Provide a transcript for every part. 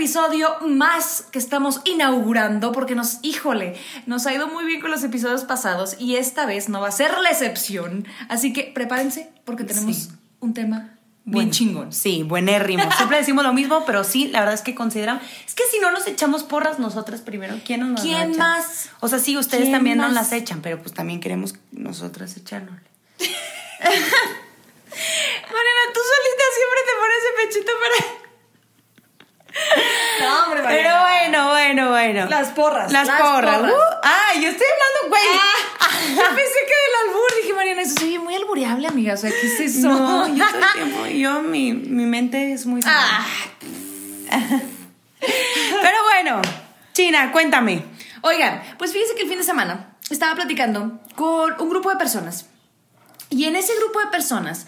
Episodio más que estamos inaugurando porque nos, híjole, nos ha ido muy bien con los episodios pasados y esta vez no va a ser la excepción. Así que prepárense porque tenemos un tema bien chingón. Sí, buenérrimo. Siempre decimos lo mismo, pero sí, la verdad es que consideran. Es que si no nos echamos porras nosotras primero, ¿quién nos ¿Quién más? O sea, sí, ustedes también nos las echan, pero pues también queremos nosotras echarnos. Mariana, tú solita siempre te pones el pechito para. No, hombre, Pero bueno, bueno, bueno. Las porras. Las, porras. Uh, ah, yo estoy hablando, güey. Ah, yo pensé que del albur. Dije, Mariana, eso se oye muy albureable, amiga. O sea, ¿qué es eso? No, yo todo el tiempo. Yo, mi, mi mente es muy. Ah. Pero bueno, China, cuéntame. Oigan, pues fíjense que el fin de semana estaba platicando con un grupo de personas. Y en ese grupo de personas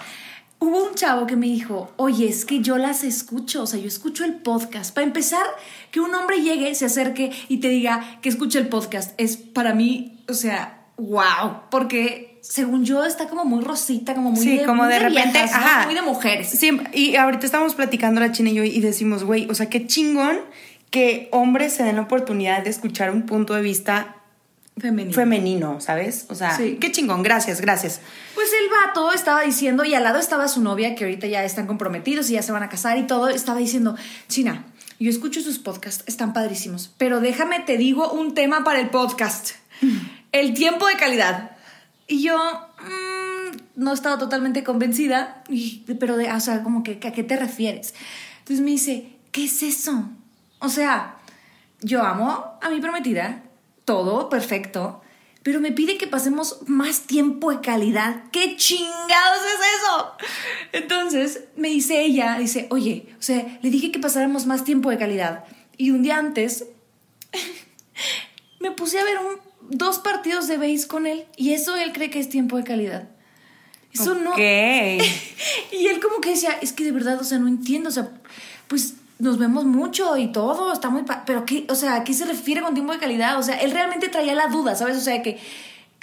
hubo un chavo que me dijo, oye, es que yo las escucho, o sea, yo escucho el podcast. Para empezar, que un hombre llegue, se acerque y te diga que escuche el podcast, es para mí, o sea, wow, porque según yo está como muy rosita, como muy sí, como de, repente, ajá, muy de mujeres. Sí, y ahorita estamos platicando la China y yo y decimos, güey, o sea, qué chingón que hombres se den la oportunidad de escuchar un punto de vista Femenino. femenino, ¿sabes? O sea, qué chingón, gracias, gracias. Pues el vato estaba diciendo, y al lado estaba su novia, que ahorita ya están comprometidos y ya se van a casar y todo, estaba diciendo, China, yo escucho sus podcasts, están padrísimos, pero déjame, te digo un tema para el podcast, el tiempo de calidad. Y yo mm, no estaba totalmente convencida, pero, de, o sea, como que, ¿a qué te refieres? Entonces me dice, ¿qué es eso? O sea, yo amo a mi prometida, todo perfecto, pero me pide que pasemos más tiempo de calidad. ¿Qué chingados es eso? Entonces me dice ella, dice, oye, o sea, le dije que pasáramos más tiempo de calidad. Y un día antes me puse a ver dos partidos de base con él y eso él cree que es tiempo de calidad. Eso no. y él como que decía, es que de verdad, o sea, no entiendo, o sea, pues nos vemos mucho y todo, está muy... Pero, ¿qué, o sea, ¿a qué se refiere con tiempo de calidad? O sea, él realmente traía la duda, ¿sabes? O sea, que...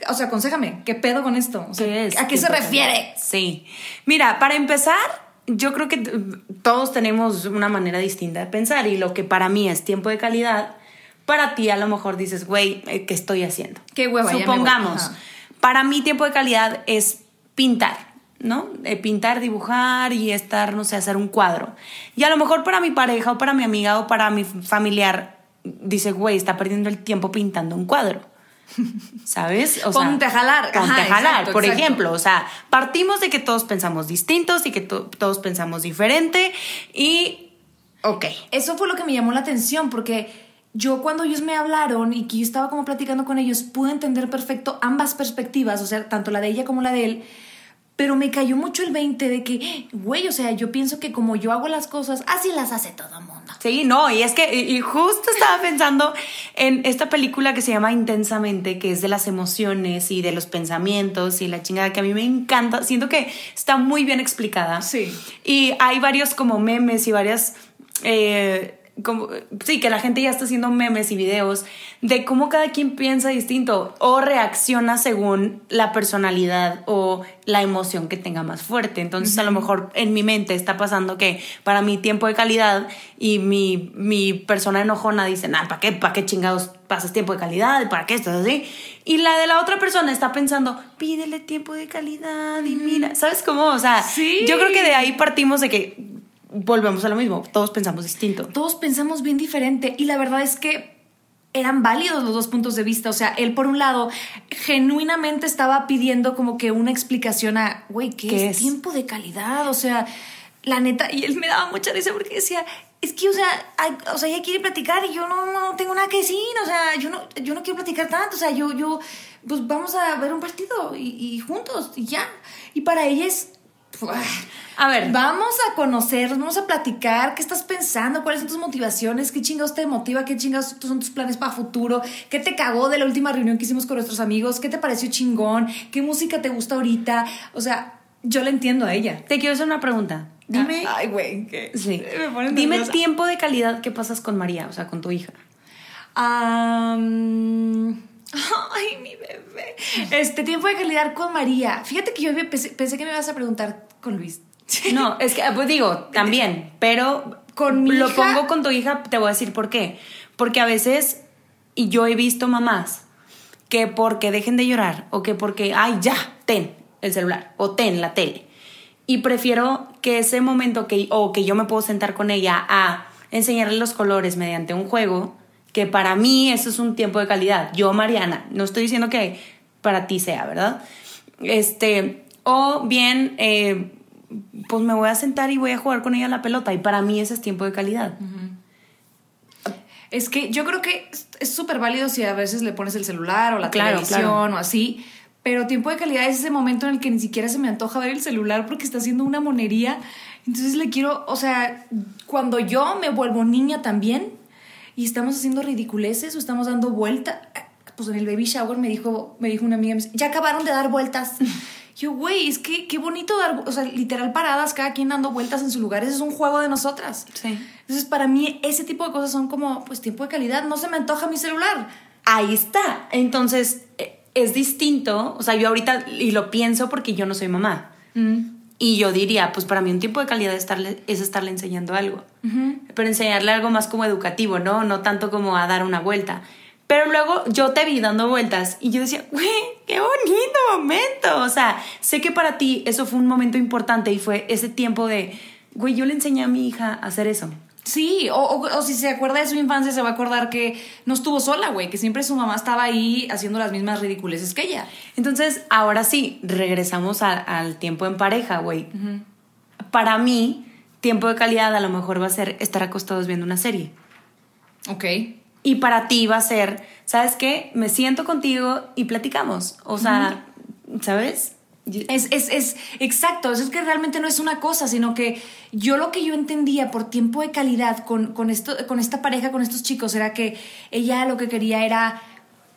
O sea, aconsejame, ¿qué pedo con esto? O sea, ¿A qué se refiere? Sí. Mira, para empezar, yo creo que todos tenemos una manera distinta de pensar y lo que para mí es tiempo de calidad, para ti a lo mejor dices, güey, eh, ¿qué estoy haciendo? Qué hueva. Supongamos, para mí tiempo de calidad es pintar. ¿No? pintar, dibujar y estar, no sé, hacer un cuadro. Y a lo mejor para mi pareja o para mi amiga o para mi familiar dice, güey, está perdiendo el tiempo pintando un cuadro. ¿Sabes? O ponte a jalar. Ponte a jalar, por ejemplo. O sea, partimos de que todos pensamos distintos y que todos pensamos diferente y... Ok. Eso fue lo que me llamó la atención porque yo cuando ellos me hablaron y que yo estaba como platicando con ellos, pude entender perfecto ambas perspectivas, o sea, tanto la de ella como la de él pero me cayó mucho el 20 de que, güey, o sea, yo pienso que como yo hago las cosas, así las hace todo el mundo. Sí, no, y es que, y justo estaba pensando en esta película que se llama Intensamente, que es de las emociones y de los pensamientos y la chingada que a mí me encanta. Siento que está muy bien explicada. Sí. Y hay varios como memes y varias... Eh, como, sí, que la gente ya está haciendo memes y videos de cómo cada quien piensa distinto o reacciona según la personalidad o la emoción que tenga más fuerte. Entonces, a lo mejor en mi mente está pasando que para mi tiempo de calidad y mi, mi persona enojona dice, ¿para qué, ¿para qué chingados pasas tiempo de calidad? ¿Para qué estás así? Y la de la otra persona está pensando, pídele tiempo de calidad y mira, ¿sabes cómo? O sea, Sí. yo creo que de ahí partimos de que volvemos a lo mismo, todos pensamos distinto. todos pensamos bien diferente y la verdad es que eran válidos los dos puntos de vista. O sea, él por un lado genuinamente estaba pidiendo como que una explicación a, güey, ¿qué, ¿Qué es, es? tiempo de calidad? O sea, la neta, y él me daba mucha risa porque decía, es que, o sea, hay- o sea, ella quiere platicar y yo no, no tengo nada que decir, o sea, yo no, yo no quiero platicar tanto, o sea, yo, yo, pues vamos a ver un partido y, y juntos y ya. Y para ella es... A ver. Vamos a conocernos, vamos a platicar, qué estás pensando, cuáles son tus motivaciones, qué chingados te motiva, qué chingados son tus planes para futuro, qué te cagó de la última reunión que hicimos con nuestros amigos, qué te pareció chingón, qué música te gusta ahorita. O sea, yo la entiendo a ella. Te quiero hacer una pregunta. Dime, Ay, güey, ¿qué? sí. Me Dime nerviosa. tiempo de calidad que pasas con María, o sea, con tu hija. ay, mi bebé. Este tiempo de calidad con María. Fíjate que yo pensé, pensé que me ibas a preguntar con Luis. No, es que, pues digo, también, pero Con mi lo hija- pongo con tu hija, te voy a decir por qué. Porque a veces, y yo he visto mamás que porque dejen de llorar o que porque, ay, ya, ten el celular o ten la tele. Y prefiero que ese momento que, o que yo me puedo sentar con ella a enseñarle los colores mediante un juego, que para mí eso es un tiempo de calidad. Yo, Mariana, no estoy diciendo que para ti sea, ¿verdad? Este, o bien, eh, pues me voy a sentar y voy a jugar con ella la pelota y para mí ese es tiempo de calidad. Es que yo creo que es- es súper válido si a veces le pones el celular o la Claro, televisión claro. o así. Pero tiempo de calidad es ese momento en el que ni siquiera se me antoja ver el celular porque está haciendo una monería. Entonces le quiero, o sea, cuando yo me vuelvo niña también y estamos haciendo ridiculeces o estamos dando vueltas, pues en el baby shower me dijo, me dijo una amiga, me dice, ya acabaron de dar vueltas. Yo, güey, es que qué bonito dar, o sea, literal paradas, cada quien dando vueltas en su lugar. Ese es un juego de nosotras. Sí. Entonces, para mí, ese tipo de cosas son como, pues, tiempo de calidad. No se me antoja mi celular. Ahí está. Entonces, eh, es distinto. O sea, yo ahorita, y lo pienso porque yo no soy mamá. Y yo diría, pues para mí un tiempo de calidad es estarle, es estarle enseñando algo. Pero enseñarle algo más como educativo, ¿no? No tanto como a dar una vuelta. Pero luego yo te vi dando vueltas y yo decía, güey, qué bonito momento. O sea, sé que para ti eso fue un momento importante y fue ese tiempo de, güey, yo le enseñé a mi hija a hacer eso. Sí, o, o- o si se acuerda de su infancia, se va a acordar que no estuvo sola, güey. Que siempre su mamá estaba ahí haciendo las mismas ridiculeces que ella. Entonces, ahora sí, regresamos a- al tiempo en pareja, güey. Para mí, tiempo de calidad a lo mejor va a ser estar acostados viendo una serie. Ok. Y para ti va a ser, ¿sabes qué? Me siento contigo y platicamos. O sea, ¿sabes? Es, es, es exacto, eso es que realmente no es una cosa, sino que yo lo que yo entendía por tiempo de calidad con, con, esto, con esta pareja, con estos chicos, era que ella lo que quería era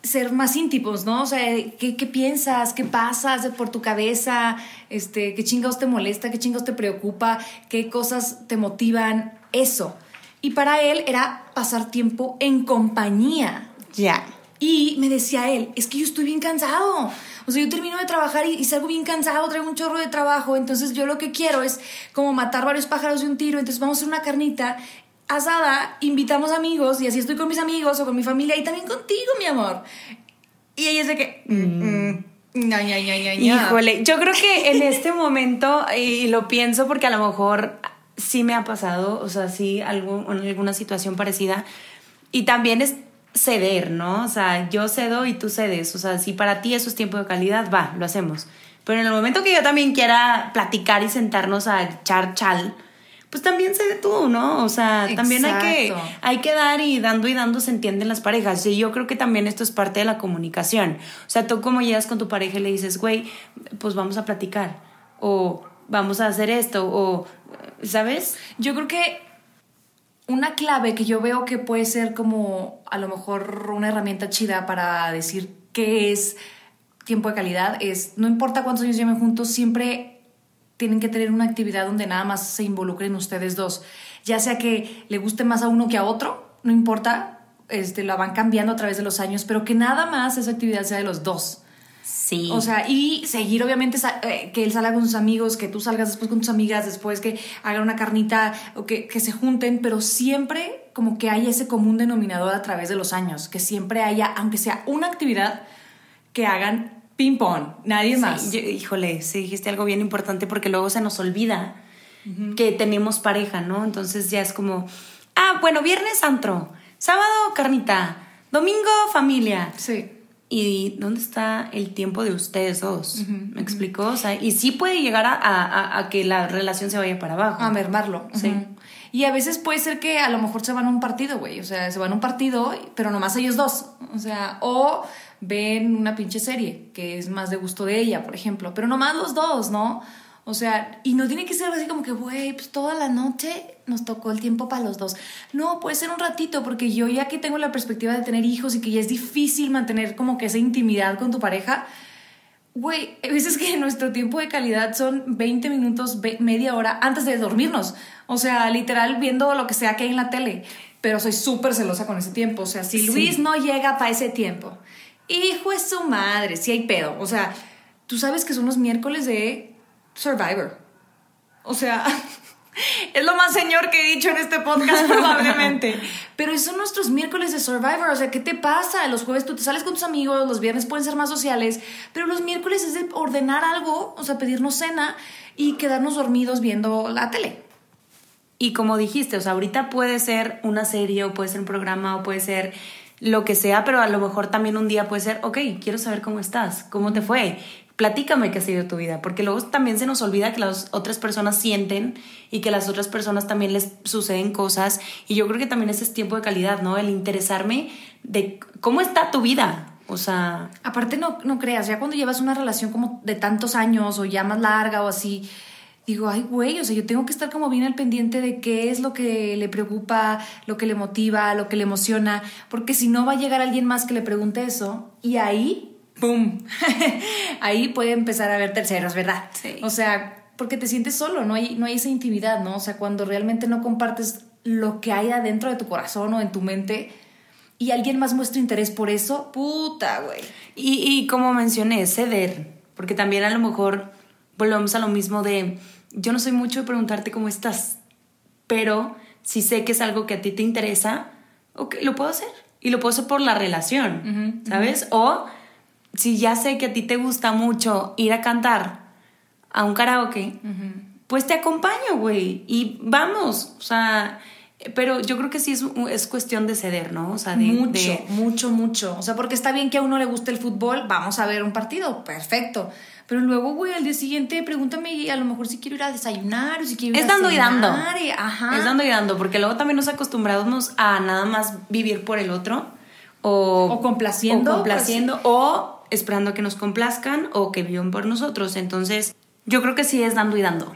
ser más íntimos, ¿no? O sea, ¿qué, qué piensas? ¿Qué pasas por tu cabeza? Este, ¿Qué chingados te molesta? ¿Qué chingados te preocupa? ¿Qué cosas te motivan? Eso. Y para él era pasar tiempo en compañía. Ya. Y me decía él, es que yo estoy bien cansado. O sea, yo termino de trabajar y, y salgo bien cansado, traigo un chorro de trabajo. Entonces yo lo que quiero es como matar varios pájaros de un tiro. Entonces vamos a hacer una carnita asada, invitamos amigos y así estoy con mis amigos o con mi familia y también contigo, mi amor. Y ella es de que... mm, mm, ña, ña, ña. Híjole, yo creo que en este momento, y lo pienso porque a lo mejor sí me ha pasado, o sea, sí, algo, en alguna situación parecida, y también es ceder, ¿no? O sea, yo cedo y tú cedes, o sea, si para ti eso es tiempo de calidad, va, lo hacemos. Pero en el momento que yo también quiera platicar y sentarnos a echar chal, pues también cede tú, ¿no? O sea, también hay que, hay que dar y dando y dando se entienden las parejas. Y yo creo que también esto es parte de la comunicación. O sea, tú como llegas con tu pareja y le dices, güey, pues vamos a platicar. O vamos a hacer esto. O, ¿sabes? Yo creo que una clave que yo veo que puede ser como a lo mejor una herramienta chida para decir qué es tiempo de calidad es, no importa cuántos años lleven juntos, siempre tienen que tener una actividad donde nada más se involucren ustedes dos. Ya sea que le guste más a uno que a otro, no importa, este, la van cambiando a través de los años, pero que nada más esa actividad sea de los dos. Sí. O sea, y seguir obviamente eh, que él salga con sus amigos, que tú salgas después con tus amigas, después que hagan una carnita o que, que se junten, pero siempre como que haya ese común denominador a través de los años, que siempre haya, aunque sea una actividad, que hagan ping pong, nadie más. Sí, yo- híjole, sí dijiste algo bien importante porque luego se nos olvida que tenemos pareja, ¿no? Entonces ya es como, ah, bueno, viernes antro, sábado carnita, domingo familia. Sí. ¿Y dónde está el tiempo de ustedes dos? ¿Me explicó? O sea, y sí puede llegar a, a- a- que la relación se vaya para abajo. A mermarlo. Sí. Y a veces puede ser que a lo mejor se van a un partido, güey. O sea, se van a un partido, pero nomás ellos dos. O sea, o ven una pinche serie que es más de gusto de ella, por ejemplo. Pero nomás los dos, ¿no? O sea, y no tiene que ser así como que, güey, pues toda la noche nos tocó el tiempo para los dos. No, puede ser un ratito, porque yo ya que tengo la perspectiva de tener hijos y que ya es difícil mantener como que esa intimidad con tu pareja, Güey, hay veces que nuestro tiempo de calidad son 20 minutos, media hora antes de dormirnos. O sea, literal viendo lo que sea que hay en la tele. Pero soy súper celosa con ese tiempo. O sea, si Sí. Luis no llega para ese tiempo, hijo es su madre, si hay pedo. O sea, tú sabes que son los miércoles de Survivor. O sea, es lo más señor que he dicho en este podcast probablemente. Pero son nuestros miércoles de Survivor. O sea, ¿qué te pasa? Los jueves tú te sales con tus amigos, los viernes pueden ser más sociales, pero los miércoles es de ordenar algo, o sea, pedirnos cena y quedarnos dormidos viendo la tele. Y como dijiste, o sea, ahorita puede ser una serie o puede ser un programa o puede ser lo que sea, pero a lo mejor también un día puede ser, ok, quiero saber cómo estás, cómo te fue, platícame qué ha sido tu vida, porque luego también se nos olvida que las otras personas sienten y que las otras personas también les suceden cosas y yo creo que también ese es tiempo de calidad, ¿no? El interesarme de cómo está tu vida, o sea, Aparte, no, no creas, ya cuando llevas una relación como de tantos años o ya más larga o así, digo, ay, güey, o sea, yo tengo que estar como bien al pendiente de qué es lo que le preocupa, lo que le motiva, lo que le emociona, porque si no va a llegar alguien más que le pregunte eso y ahí, ¡pum! ahí puede empezar a haber terceros, ¿verdad? Sí. O sea, porque te sientes solo, no hay, no hay esa intimidad, ¿no? O sea, cuando realmente no compartes lo que hay adentro de tu corazón o en tu mente y alguien más muestra interés por eso, puta, güey. Y, y como mencioné, ceder, porque también a lo mejor volvemos a lo mismo de, yo no soy mucho de preguntarte cómo estás, pero si sé que es algo que a ti te interesa, ok, lo puedo hacer. Y lo puedo hacer por la relación, ¿sabes? O si ya sé que a ti te gusta mucho ir a cantar a un karaoke, pues te acompaño, güey, y vamos, o sea, pero yo creo que sí es, es cuestión de ceder, ¿no? O sea, de... mucho, de- mucho, mucho. O sea, porque está bien que a uno le guste el fútbol, vamos a ver un partido, perfecto. Pero luego, güey, al día siguiente pregúntame y a lo mejor si quiero ir a desayunar o si quiero ir Es a dando y dando. y- ajá. Es dando y dando, porque luego también nos acostumbramos a nada más vivir por el otro. O, O complaciendo, O complaciendo. O esperando que nos complazcan o que vivan por nosotros. Entonces, yo creo que sí es dando y dando.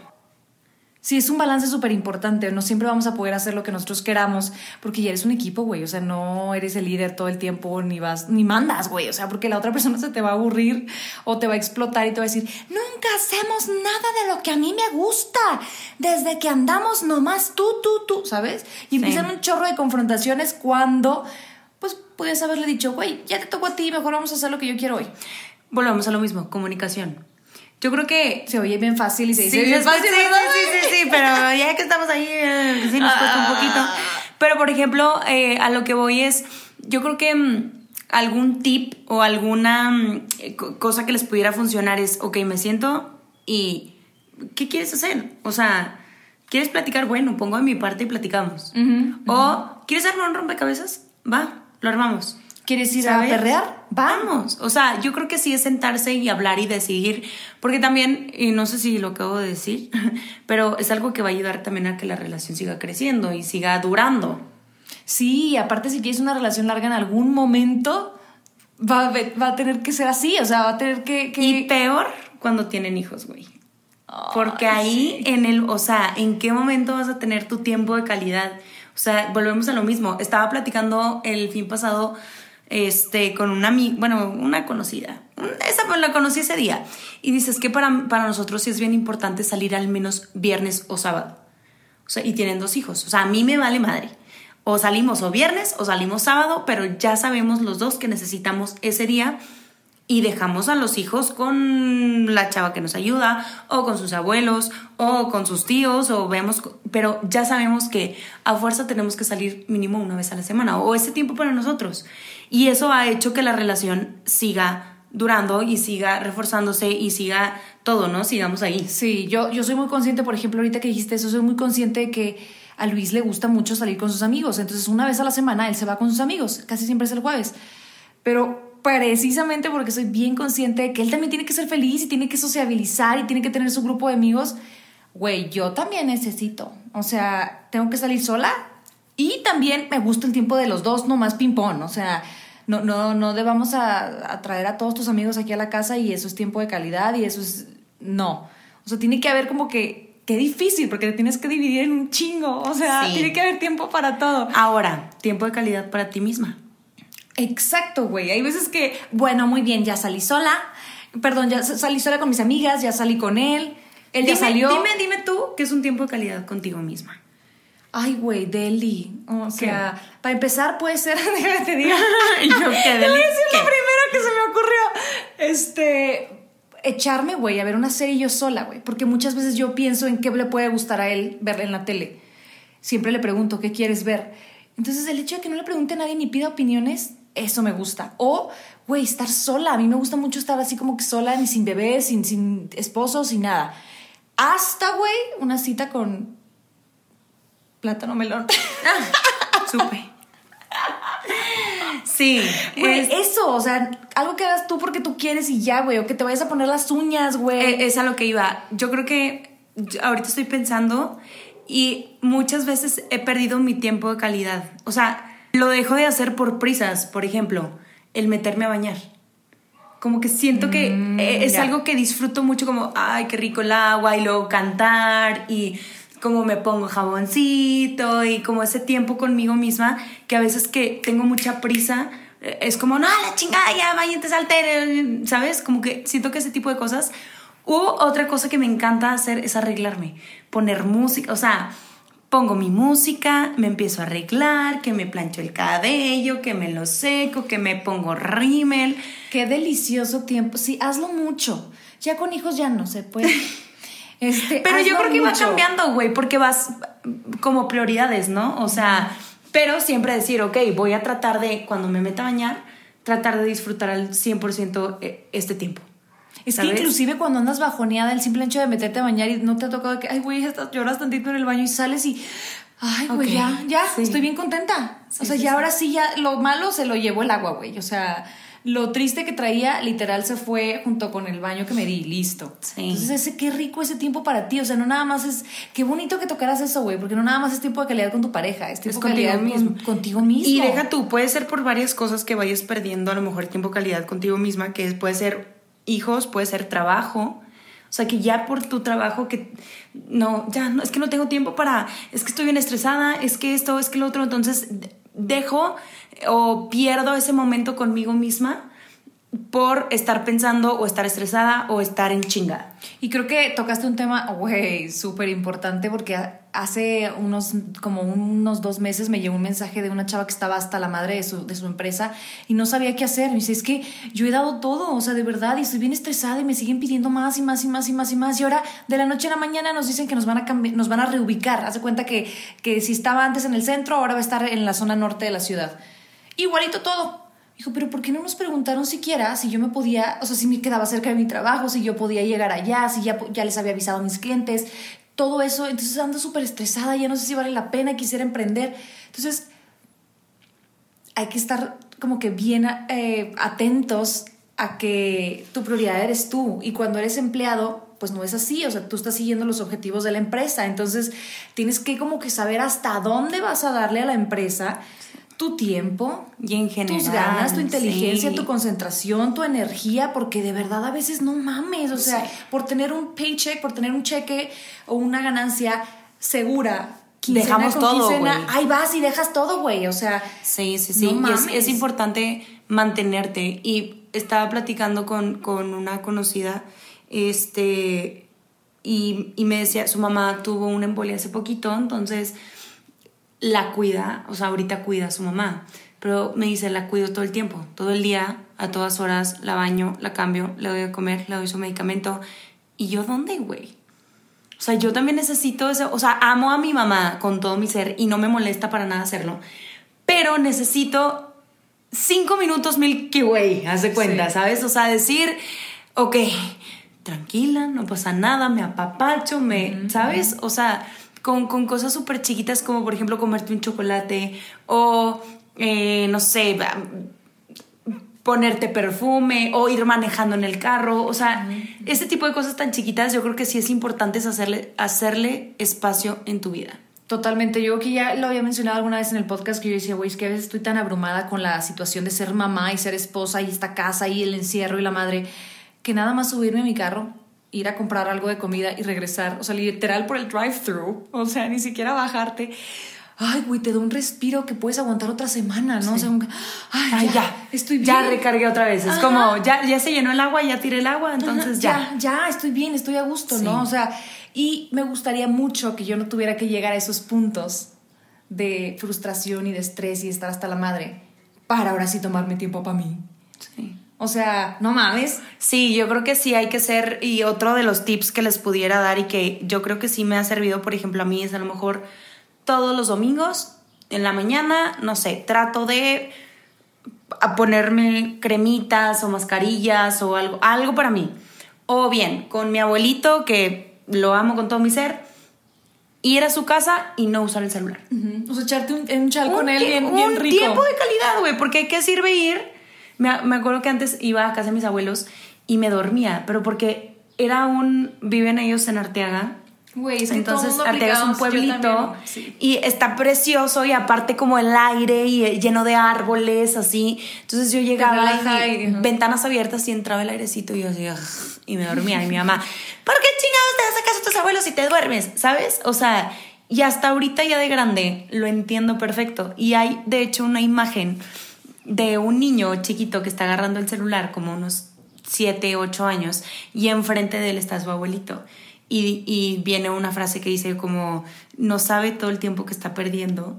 Sí, es un balance súper importante. No siempre vamos a poder hacer lo que nosotros queramos porque ya eres un equipo, güey. O sea, no eres el líder todo el tiempo ni vas, ni mandas, güey. O sea, porque la otra persona se te va a aburrir o te va a explotar y te va a decir, nunca hacemos nada de lo que a mí me gusta. Desde que andamos nomás tú, tú, tú, ¿sabes? Y empiezan un chorro de confrontaciones cuando, pues, puedes haberle dicho, güey, ya te tocó a ti, mejor vamos a hacer lo que yo quiero hoy. Volvemos a lo mismo, comunicación. Yo creo que... Se oye bien fácil y se dice Sí, bien fácil, sí, ¿verdad? sí, sí, sí, pero ya que estamos ahí, eh, sí nos cuesta un poquito. Pero, por ejemplo, eh, a lo que voy es, yo creo que mm, algún tip o alguna mm, eh, co- cosa que les pudiera funcionar es, ok, me siento y ¿qué quieres hacer? O sea, ¿quieres platicar? Bueno, pongo de mi parte y platicamos. O, ¿quieres armar un rompecabezas? Va, lo armamos. ¿Quieres ir ¿Sabes? a perrear? Vamos. O sea, yo creo que sí es sentarse y hablar y decidir. Porque también, y no sé si lo acabo de decir, pero es algo que va a ayudar también a que la relación siga creciendo y siga durando. Sí, y aparte si quieres una relación larga en algún momento, a, va a tener que ser así, o sea, va a tener que... que- Y peor cuando tienen hijos, güey. Porque ahí en el, o sea, ¿en qué momento vas a tener tu tiempo de calidad? O sea, volvemos a lo mismo. Estaba platicando el fin pasado este, con una amiga, bueno, una conocida. Esa pues, la conocí ese día. Y dices que para, para nosotros sí es bien importante salir al menos viernes o sábado. O sea, y tienen dos hijos. O sea, a mí me vale madre. O salimos o viernes o salimos sábado, pero ya sabemos los dos que necesitamos ese día y dejamos a los hijos con la chava que nos ayuda o con sus abuelos o con sus tíos o vemos, pero ya sabemos que a fuerza tenemos que salir mínimo una vez a la semana o ese tiempo para nosotros. Y eso ha hecho que la relación siga durando y siga reforzándose y siga todo, ¿no? Sigamos ahí. Sí, yo, yo soy muy consciente, por ejemplo, ahorita que dijiste eso, soy muy consciente de que a Luis le gusta mucho salir con sus amigos. Entonces, una vez a la semana él se va con sus amigos, casi siempre es el jueves. Pero precisamente porque soy bien consciente de que él también tiene que ser feliz y tiene que sociabilizar y tiene que tener su grupo de amigos, güey, yo también necesito. O sea, tengo que salir sola y también me gusta el tiempo de los dos, no más ping-pong. O sea, no, no, no debamos a, a, traer a todos tus amigos aquí a la casa y eso es tiempo de calidad y eso es. No. O sea, tiene que haber como que. Qué difícil, porque te tienes que dividir en un chingo. O sea, Sí. tiene que haber tiempo para todo. Ahora, tiempo de calidad para ti misma. Exacto, güey. Hay veces que, bueno, muy bien, ya salí sola. Perdón, ya salí sola con mis amigas, ya salí con él. Él ya Dime, salió. dime, dime tú qué es un tiempo de calidad contigo misma. Ay, güey, Deli. O sea, para empezar puede ser, déjame te diga. Y yo, ¿qué, Te voy a Deli? decir ¿Qué? lo primero que se me ocurrió. Este, echarme, güey, a ver una serie yo sola, güey. Porque muchas veces yo pienso en qué le puede gustar a él verla en la tele. Siempre le pregunto, ¿qué quieres ver? Entonces, el hecho de que no le pregunte a nadie ni pida opiniones, eso me gusta. O, güey, estar sola. A mí me gusta mucho estar así como que sola, ni sin bebé, sin, sin esposo, sin nada. Hasta, güey, una cita con plátano melón. Supe. Sí, Güey, es, eso, o sea, algo que hagas tú porque tú quieres y ya, güey, o que te vayas a poner las uñas, güey. eh, es a lo que iba. Yo creo que ahorita estoy pensando y muchas veces he perdido mi tiempo de calidad. O sea, lo dejo de hacer por prisas, por ejemplo, el meterme a bañar. Como que siento que eh, es ya. algo que disfruto mucho, como, ay, qué rico el agua, y luego cantar, y como me pongo jaboncito, y como ese tiempo conmigo misma, que a veces que tengo mucha prisa, eh, es como, no, la chingada, ya, váyate, salte, ¿sabes? Como que siento que ese tipo de cosas. U otra cosa que me encanta hacer es arreglarme, poner música, o sea, pongo mi música, me empiezo a arreglar, que me plancho el cabello, que me lo seco, que me pongo rímel. Qué delicioso tiempo. Sí, hazlo mucho. Ya con hijos ya no se puede. Este, Pero yo creo que va mucho. cambiando, güey, porque vas como prioridades, ¿no? O sea, pero siempre decir, ok, voy a tratar de, cuando me meta a bañar, tratar de disfrutar al 100% e- este tiempo. Es ¿sabes? que inclusive cuando andas bajoneada, el simple hecho de meterte a bañar y no te ha tocado que, ay, güey, estás- lloras tantito en el baño y sales y, ay, güey, ya, ya, sí. estoy bien contenta. o sea, sí, ya ahora sí, ya lo malo se lo llevó el agua, güey. O sea, lo triste que traía, literal, se fue junto con el baño que me di, listo. Sí. Entonces, ese, qué rico ese tiempo para ti. O sea, no nada más es, qué bonito que tocaras eso, güey, porque no nada más es tiempo de calidad con tu pareja, es tiempo de calidad con- mismo. contigo mismo. Y deja tú, puede ser por varias cosas que vayas perdiendo a lo mejor tiempo de calidad contigo misma, que puede ser hijos, puede ser trabajo. O sea, que ya por tu trabajo que no, ya no, es que no tengo tiempo para, es que estoy bien estresada, es que esto, es que lo otro, entonces de- dejo eh, o pierdo ese momento conmigo misma por estar pensando o estar estresada o estar en chinga. Y creo que tocaste un tema, güey, súper importante porque ha- hace unos, como unos dos meses me llegó un mensaje de una chava que estaba hasta la madre de su, de su empresa y no sabía qué hacer. Me dice, es que yo he dado todo, o sea, de verdad, y estoy bien estresada y me siguen pidiendo más y más y más y más y más. Y ahora, de la noche a la mañana, nos dicen que nos van a, nos van a reubicar. Hace cuenta que, que si estaba antes en el centro, ahora va a estar en la zona norte de la ciudad. Igualito todo. Dijo, pero ¿por qué no nos preguntaron siquiera si yo me podía, o sea, si me quedaba cerca de mi trabajo, si yo podía llegar allá, si ya, ya les había avisado a mis clientes, todo eso. Entonces ando súper estresada, ya no sé si vale la pena, quisiera emprender. Entonces, hay que estar como que bien eh, atentos a que tu prioridad eres tú y cuando eres empleado pues no es así, o sea, tú estás siguiendo los objetivos de la empresa, entonces tienes que como que saber hasta dónde vas a darle a la empresa tu tiempo, Y en general. tus ganas, tu inteligencia, sí. tu concentración, tu energía, porque de verdad a veces no mames, o sea, Sí. por tener un paycheck, por tener un cheque o una ganancia segura quincena dejamos todo, quincena, ahí vas y dejas todo, güey. O sea, Sí, sí, sí. No Y es, mames. es importante mantenerte. Y estaba platicando con, con una conocida, este, y, y me decía, su mamá tuvo una embolia hace poquito, entonces la cuida, o sea, ahorita cuida a su mamá. Pero me dice, la cuido todo el tiempo, todo el día, a todas horas, la baño, la cambio, le doy de comer, le doy su medicamento. ¿Y yo dónde, güey? O sea, yo también necesito eso. O sea, amo a mi mamá con todo mi ser y no me molesta para nada hacerlo. Pero necesito cinco minutos Milky Way, haz de cuenta, Sí. ¿sabes? O sea, decir, ok, tranquila, no pasa nada, me apapacho, me, ¿sabes? O sea, con, con cosas súper chiquitas como, por ejemplo, comerte un chocolate o, eh, no sé, ponerte perfume o ir manejando en el carro. O sea, este tipo de cosas tan chiquitas yo creo que sí es importante es hacerle, hacerle espacio en tu vida. Totalmente, yo que ya lo había mencionado alguna vez en el podcast que yo decía, güey, es que a veces estoy tan abrumada con la situación de ser mamá y ser esposa y esta casa y el encierro y la madre, que nada más subirme a mi carro, ir a comprar algo de comida y regresar, o sea, literal por el drive-thru, o sea, ni siquiera bajarte. Ay, güey, te da un respiro que puedes aguantar otra semana, ¿no? O sea, un- ay, Ay, ya, ya, estoy bien. Ya recargué otra vez. Es Ajá. como, ya, ya se llenó el agua, ya tiré el agua, entonces Ajá, ya. ya, estoy bien, estoy a gusto, Sí. ¿no? O sea, y me gustaría mucho que yo no tuviera que llegar a esos puntos de frustración y de estrés y estar hasta la madre para ahora sí tomarme tiempo para mí. Sí. O sea, no mames. Sí, yo creo que sí hay que ser, y otro de los tips que les pudiera dar y que yo creo que sí me ha servido, por ejemplo, a mí es a lo mejor todos los domingos en la mañana, no sé, trato de a ponerme cremitas o mascarillas o algo, algo para mí. O bien, con mi abuelito, que lo amo con todo mi ser, ir a su casa y no usar el celular. O sea, echarte un, un chal con él bien, bien un rico. tiempo de calidad, güey, porque ¿qué sirve ir? Me, me acuerdo que antes iba a casa de mis abuelos y me dormía, pero porque era un... Viven ellos en Arteaga. Güey, es que Entonces, Arteaga es un pueblito también, sí. y está precioso y aparte como el aire y eh, lleno de árboles, así. Entonces yo llegaba y, ventanas abiertas y entraba el airecito y yo así, "Ugh", y me dormía. Y mi mamá, ¿por qué chingados te vas a casa de tus abuelos y te duermes? ¿Sabes? O sea, y hasta ahorita ya de grande lo entiendo perfecto. Y hay de hecho una imagen de un niño chiquito que está agarrando el celular como unos 7, 8 años y enfrente de él está su abuelito. Y, y viene una frase que dice como no sabe todo el tiempo que está perdiendo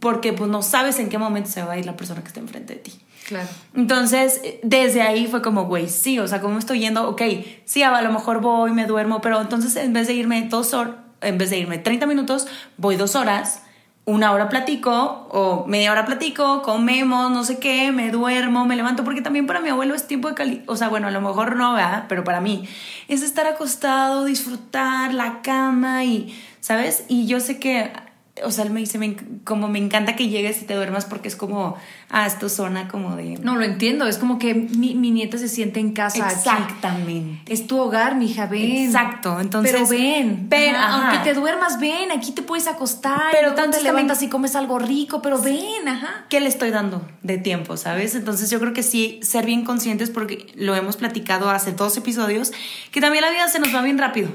porque pues no sabes en qué momento se va a ir la persona que está enfrente de ti. Claro. Entonces, desde ahí fue como, güey, sí, o sea, como estoy yendo, ok, sí, a lo mejor voy, me duermo, pero entonces en vez de irme dos horas, en vez de irme 30 minutos, voy dos horas, una hora platico o media hora platico, comemos, no sé qué, me duermo, me levanto, porque también para mi abuelo es tiempo de calidad, o sea, bueno, a lo mejor no, ¿verdad? Pero para mí es estar acostado, disfrutar la cama y, ¿sabes? Y yo sé que o sea, él me dice, me como me encanta que llegues y te duermas porque es como, ah, esto zona como de... No, lo entiendo. Es como que mi, mi nieta se siente en casa. aquí. Exactamente. Es tu hogar, mija, ven. Exacto, entonces- Pero ven. Ajá, ajá. Aunque te duermas, ven. Aquí te puedes acostar. Pero Pero tanto te levantas también- y comes algo rico, pero ven, ajá. ¿Qué le estoy dando de tiempo, sabes? Entonces yo creo que sí, ser bien conscientes porque lo hemos platicado hace dos episodios, que también la vida se nos va bien rápido.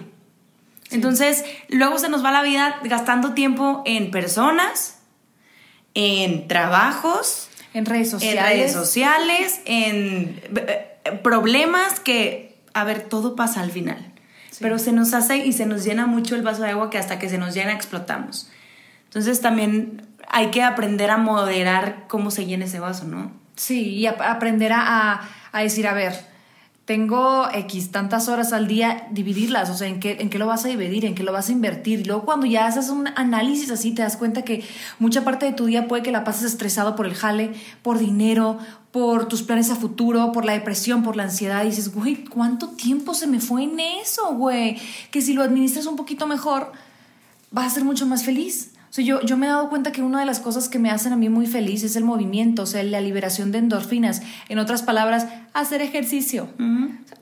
Entonces, luego se nos va la vida gastando tiempo en personas, en trabajos, En redes en sociales. redes sociales, en eh, problemas que, a ver, todo pasa al final. Pero se nos hace y se nos llena mucho el vaso de agua que hasta que se nos llena explotamos. Entonces también hay que aprender a moderar cómo se llena ese vaso, ¿no? Sí, y ap- aprender a- a decir, a ver, tengo X tantas horas al día, dividirlas, o sea, ¿en qué, en qué lo vas a dividir, en qué lo vas a invertir. Y luego cuando ya haces un análisis así, te das cuenta que mucha parte de tu día puede que la pases estresado por el jale, por dinero, por tus planes a futuro, por la depresión, por la ansiedad. Y dices, güey, ¿cuánto tiempo se me fue en eso, güey? Que si lo administras un poquito mejor, vas a ser mucho más feliz. O sea, yo, yo me he dado cuenta que una de las cosas que me hacen a mí muy feliz es el movimiento, o sea, la liberación de endorfinas. En otras palabras, hacer ejercicio.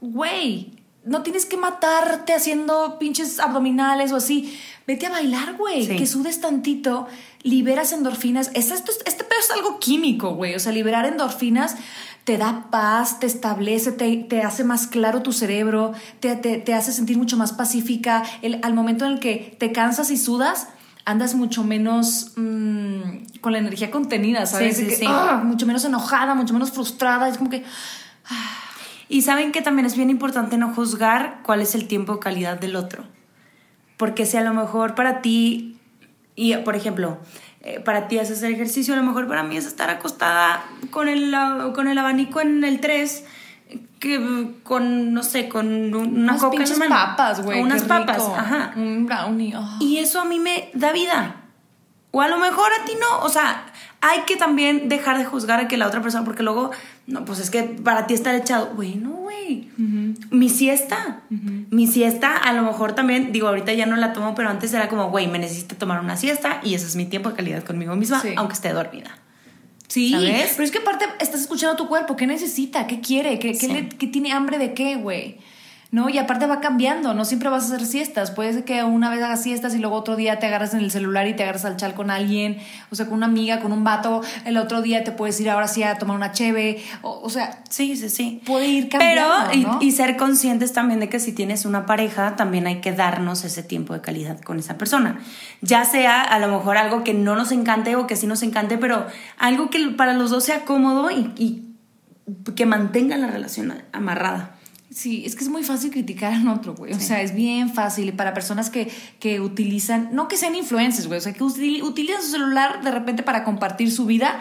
Güey, no tienes que matarte haciendo pinches abdominales o así. Vete a bailar, güey. Sí. Que sudes tantito, liberas endorfinas. Es, esto, es- este pedo es algo químico, güey. O sea, liberar endorfinas te da paz, te establece, te, te hace más claro tu cerebro, te, te- te hace sentir mucho más pacífica. El, al momento en el que te cansas y sudas, andas mucho menos mm, con la energía contenida, ¿sabes? Sí, De sí, que, sí. ah, mucho menos enojada, mucho menos frustrada. Es como que. Y saben que también es bien importante no juzgar cuál es el tiempo de calidad del otro. Porque si a lo mejor para ti, y por ejemplo, eh, para ti es hacer ejercicio, a lo mejor para mí es estar acostada con el, ah, con el abanico en el 3, que con, no sé, con un- una Unas coca en papas, güey. Unas papas, rico. ajá. Un brownie. ah. Y eso a mí me da vida. O a lo mejor a ti no. O sea, hay que también dejar de juzgar a que la otra persona, porque luego, no, pues es que para ti estar echado. Bueno, güey. Mi siesta. Mi siesta, a lo mejor también, digo, ahorita ya no la tomo, pero antes era como, güey, me necesito tomar una siesta y ese es mi tiempo de calidad conmigo misma, Sí. aunque esté dormida. Sí, ¿Sabes? pero es que aparte estás escuchando a tu cuerpo, ¿qué necesita? ¿Qué quiere? ¿Qué, qué le- qué tiene hambre de qué, güey? ¿No? Y aparte va cambiando, no siempre vas a hacer siestas. Puede ser que una vez hagas siestas y luego otro día te agarras en el celular y te agarras al chal con alguien, o sea, con una amiga, con un vato. El otro día te puedes ir ahora sí a tomar una cheve, o, o sea, Sí, sí, sí. puede ir cambiando. Pero, y- ser conscientes también de que si tienes una pareja, también hay que darnos ese tiempo de calidad con esa persona. Ya sea a lo mejor algo que no nos encante o que sí nos encante, pero algo que para los dos sea cómodo y, y que mantenga la relación amarrada. Sí, es que es muy fácil criticar al otro, güey. O sea, es bien fácil. Y para personas que, que utilizan, no que sean influencers, güey, o sea, que util- utilizan su celular de repente para compartir su vida,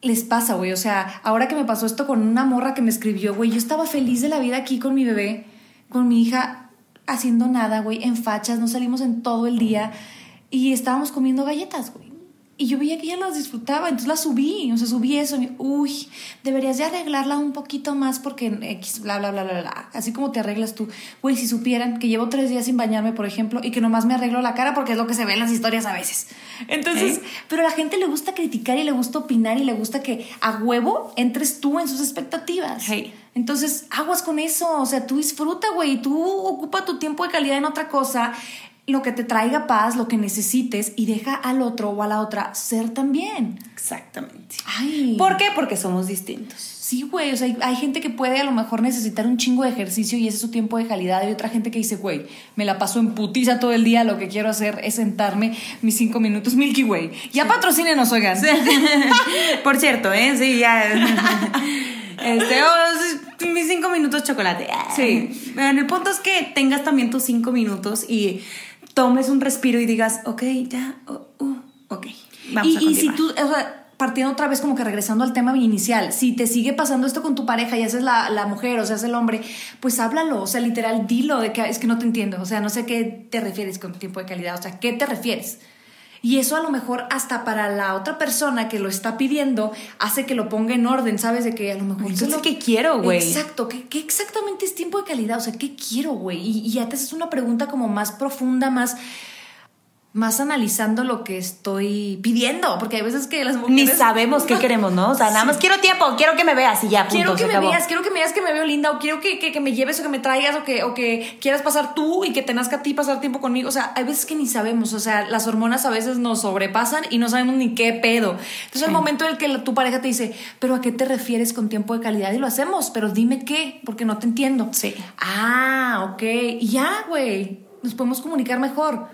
les pasa, güey. O sea, ahora que me pasó esto con una morra que me escribió, güey, yo estaba feliz de la vida aquí con mi bebé, con mi hija, haciendo nada, güey, en fachas, no salimos en todo el día y estábamos comiendo galletas, güey. Y yo veía que ella las disfrutaba, entonces las subí, o sea, subí eso. y, Uy, deberías de arreglarla un poquito más porque X, bla, bla, bla, bla, bla. Así como te arreglas tú. Güey, si supieran que llevo tres días sin bañarme, por ejemplo, y que nomás me arreglo la cara porque es lo que se ve en las historias a veces. Entonces, ¿Eh? pero a la gente le gusta criticar y le gusta opinar y le gusta que a huevo entres tú en sus expectativas. Hey. Entonces, aguas con eso. O sea, tú disfruta, güey. Tú ocupa tu tiempo de calidad en otra cosa, lo que te traiga paz, lo que necesites, y deja al otro o a la otra ser también. Exactamente. Ay. ¿Por qué? Porque somos distintos. Sí, güey. O sea, hay, hay gente que puede a lo mejor necesitar un chingo de ejercicio y ese es su tiempo de calidad. Y otra gente que dice, güey, me la paso en putiza todo el día. Lo que quiero hacer es sentarme mis cinco minutos. Milky Way. Ya patrocínenos, oigan. Por cierto, ¿eh? Sí, ya. Este, oh, mis cinco minutos chocolate. Sí. Bueno, el punto es que tengas también tus cinco minutos y tomes un respiro y digas, ok, ya, uh, ok. Vamos y, a y si tú, o sea, partiendo otra vez como que regresando al tema inicial, si te sigue pasando esto con tu pareja y haces la, la mujer o seas el hombre, pues háblalo, o sea, literal, dilo de que es que no te entiendo, o sea, no sé a qué te refieres con tiempo de calidad, o sea, ¿qué te refieres? Y eso a lo mejor hasta para la otra persona que lo está pidiendo hace que lo ponga en orden, ¿sabes? De que a lo mejor... Entonces, lo- ¿qué quiero, güey? Exacto, ¿qué, qué exactamente es tiempo de calidad? O sea, ¿qué quiero, güey? Y, y ya te haces una pregunta como más profunda, más más analizando lo que estoy pidiendo, porque hay veces que las mujeres... Ni sabemos qué queremos, ¿no? O sea, nada más quiero tiempo, quiero que me veas y ya, punto, Quiero que se me acabó. veas, quiero que me veas que me veo linda, o quiero que, que- que me lleves o que me traigas, o que, o que quieras pasar tú y que te nazca a ti pasar tiempo conmigo. O sea, hay veces que ni sabemos, o sea, las hormonas a veces nos sobrepasan y no sabemos ni qué pedo. Entonces, el momento en el que la- tu pareja te dice, pero ¿a qué te refieres con tiempo de calidad? Y lo hacemos, pero dime qué, porque no te entiendo. Sí. Ah, ok. Y ya, güey, nos podemos comunicar mejor.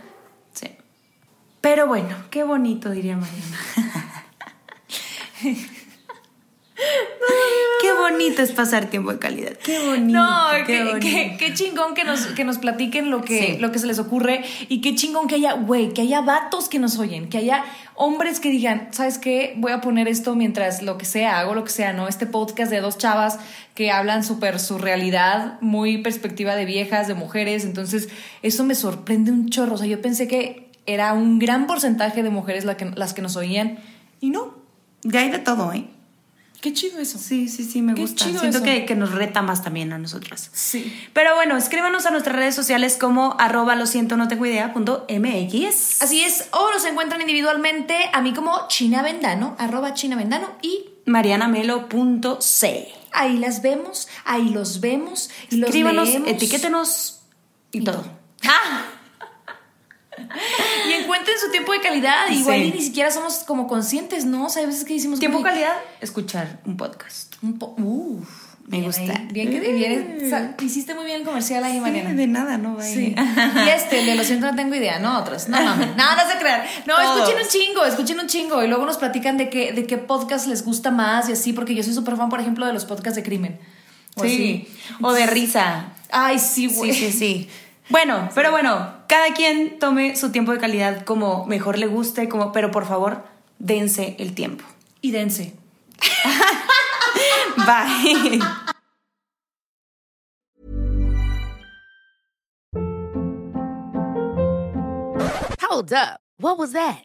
Pero bueno, qué bonito, diría Mariana. qué bonito es pasar tiempo de calidad. Qué bonito. No, qué qué, bonito. qué- qué chingón que nos, que nos platiquen lo que, Sí. lo que se les ocurre y qué chingón que haya, güey, que haya vatos que nos oyen, que haya hombres que digan, ¿sabes qué? Voy a poner esto mientras lo que sea, hago lo que sea, ¿no? Este podcast de dos chavas que hablan súper su realidad, muy perspectiva de viejas, de mujeres, entonces eso me sorprende un chorro, o sea, yo pensé que era un gran porcentaje de mujeres la que- las que nos oían y no, Ya hay de todo, ¿eh? qué chido eso. Sí, sí, sí, me Qué gusta. chido Siento eso. que, que nos reta más también a nosotras. Sí. Pero bueno, escríbanos a nuestras redes sociales como arroba lo siento, no tengo idea, punto MX. Así es, o los encuentran individualmente a mí como China Vendano, arroba China Vendano, y marianamelo.c. ahí las vemos, ahí los vemos, y los Escríbanos, leemos. etiquétenos y, Y todo. todo. Y encuentren su tiempo de calidad, Sí. igual y ni siquiera somos como conscientes, ¿no? O sea, hay veces que decimos... Tiempo "Güey, calidad, escuchar un podcast. un po- uf, Me Bien gusta. ahí, Bien que bien, sa- hiciste muy bien el comercial ahí, Mariana. de nada, no va Sí. Y este, el de lo siento, no tengo idea, no otros. No. No, no se crean. No, Todos. escuchen un chingo, escuchen un chingo. Y luego nos platican de qué, de qué podcast les gusta más y así, porque yo soy súper fan, por ejemplo, de los podcasts de crimen. O Sí. así. O de risa. Ay, sí, güey. Sí, sí, sí. Bueno, pero bueno, cada quien tome su tiempo de calidad como mejor le guste, como, pero por favor, dense el tiempo. Y dense. Bye. Hold up. What was that?